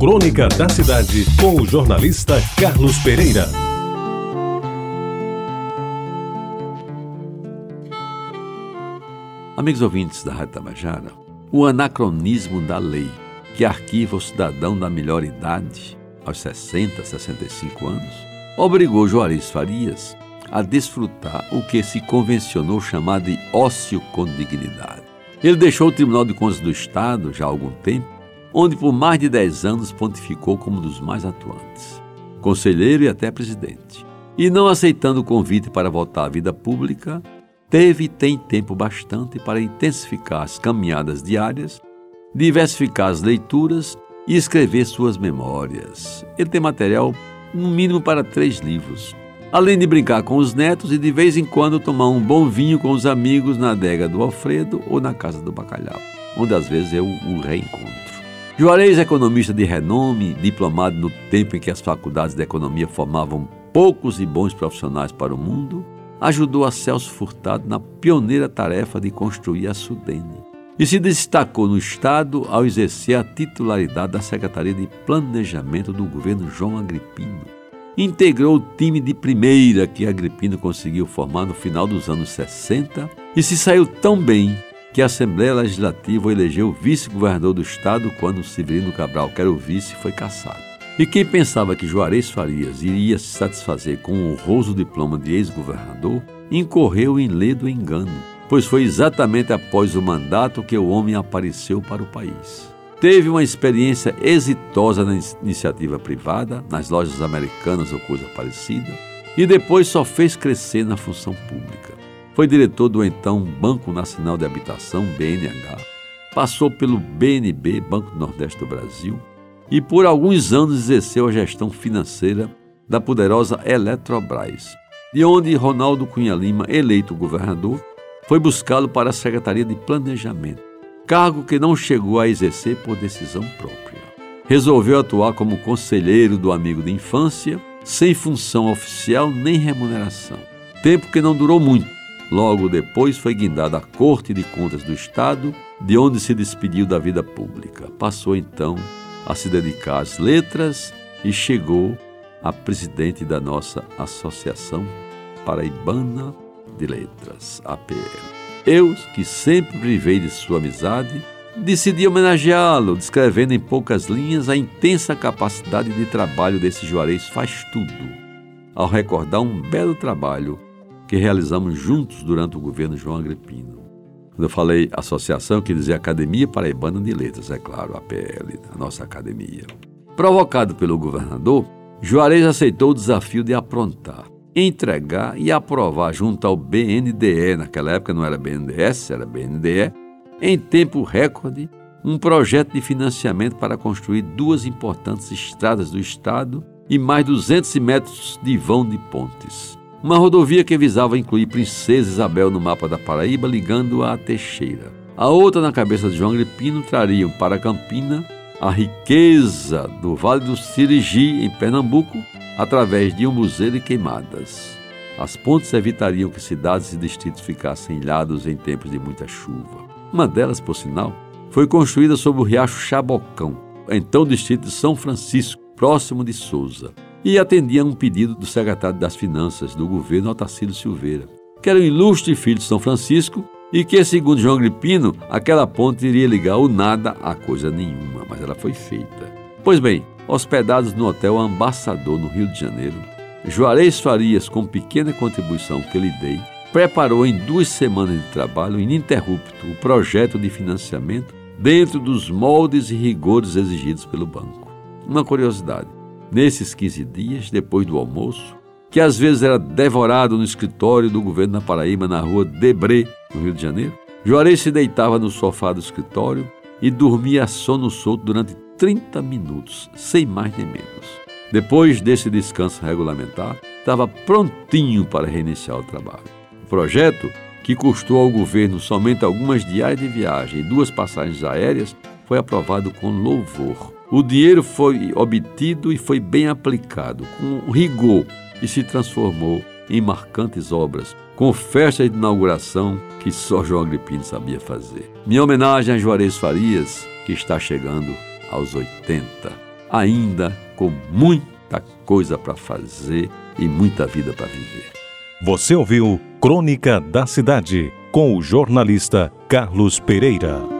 Crônica da Cidade, com o jornalista Carlos Pereira. Amigos ouvintes da Rádio Tabajara, o anacronismo da lei que arquiva o cidadão da melhor idade, aos 60, 65 anos, obrigou Juarez Farias a desfrutar o que se convencionou chamar de ócio com dignidade. Ele deixou o Tribunal de Contas do Estado já há algum tempo, onde por mais de 10 anos pontificou como um dos mais atuantes, conselheiro e até presidente. E não aceitando o convite para voltar à vida pública, teve e tem tempo bastante para intensificar as caminhadas diárias, diversificar as leituras e escrever suas memórias. Ele tem material, no mínimo, para três livros, além de brincar com os netos e de vez em quando tomar um bom vinho com os amigos na adega do Alfredo ou na casa do Bacalhau, onde às vezes eu o reencontro. Juarez, economista de renome, diplomado no tempo em que as faculdades de economia formavam poucos e bons profissionais para o mundo, ajudou a Celso Furtado na pioneira tarefa de construir a Sudene. E se destacou no Estado ao exercer a titularidade da Secretaria de Planejamento do governo João Agripino integrou o time de primeira que Agripino conseguiu formar no final dos anos 60 e se saiu tão bem que a Assembleia Legislativa elegeu vice-governador do estado quando Severino Cabral, que era o vice, foi cassado. E quem pensava que Juarez Farias iria se satisfazer com o honroso diploma de ex-governador, incorreu em ledo engano, pois foi exatamente após o mandato que o homem apareceu para o país. Teve uma experiência exitosa na iniciativa privada, nas lojas americanas ou coisa parecida, e depois só fez crescer na função pública. Foi diretor do então Banco Nacional de Habitação, BNH, passou pelo BNB, Banco Nordeste do Brasil, e por alguns anos exerceu a gestão financeira da poderosa Eletrobras, de onde Ronaldo Cunha Lima, eleito governador, foi buscá-lo para a Secretaria de Planejamento cargo que não chegou a exercer por decisão própria. Resolveu atuar como conselheiro do amigo de infância, sem função oficial nem remuneração. Tempo que não durou muito. Logo depois foi guindado à Corte de Contas do Estado, de onde se despediu da vida pública. Passou então a se dedicar às letras e chegou a presidente da nossa Associação Paraibana de Letras, APL. Eu, que sempre privei de sua amizade, decidi homenageá-lo, descrevendo em poucas linhas a intensa capacidade de trabalho desse Juarez faz tudo, ao recordar um belo trabalho que realizamos juntos durante o governo João Agripino. Quando eu falei associação, quer dizer Academia Paraibana de Letras, é claro, a PL, a nossa academia. Provocado pelo governador, Juarez aceitou o desafio de aprontar entregar e aprovar junto ao BNDE, naquela época não era BNDES, era BNDE, em tempo recorde, um projeto de financiamento para construir duas importantes estradas do estado e mais 200 metros de vão de pontes. Uma rodovia que visava incluir Princesa Isabel no mapa da Paraíba, ligando-a a Teixeira. A outra, na cabeça de João Gripino, trariam para Campina a riqueza do Vale do Sirigi, em Pernambuco, através de umbuzeiro e queimadas. As pontes evitariam que cidades e distritos ficassem ilhados em tempos de muita chuva. Uma delas, por sinal, foi construída sobre o riacho Chabocão, então distrito de São Francisco, próximo de Souza, e atendia a um pedido do secretário das Finanças do governo Otacílio Silveira, que era um ilustre filho de São Francisco e que, segundo João Gripino, aquela ponte iria ligar o nada a coisa nenhuma, mas ela foi feita. Pois bem, hospedados no Hotel Ambassador, no Rio de Janeiro, Juarez Farias, com pequena contribuição que lhe dei, preparou em duas semanas de trabalho ininterrupto o projeto de financiamento dentro dos moldes e rigores exigidos pelo banco. Uma curiosidade: nesses 15 dias, depois do almoço, que às vezes era devorado no escritório do governo da Paraíba, na rua Debré, no Rio de Janeiro, Juarez se deitava no sofá do escritório e dormia sono solto durante 30 minutos, sem mais nem menos. Depois desse descanso regulamentar, estava prontinho para reiniciar o trabalho. O projeto, que custou ao governo somente algumas diárias de viagem e duas passagens aéreas, foi aprovado com louvor. O dinheiro foi obtido e foi bem aplicado, com rigor, e se transformou em marcantes obras, com festas de inauguração que só João Agripino sabia fazer. Minha homenagem a Juarez Farias, que está chegando aos 80. ainda com muita coisa para fazer e muita vida para viver. Você ouviu Crônica da Cidade com o jornalista Carlos Pereira.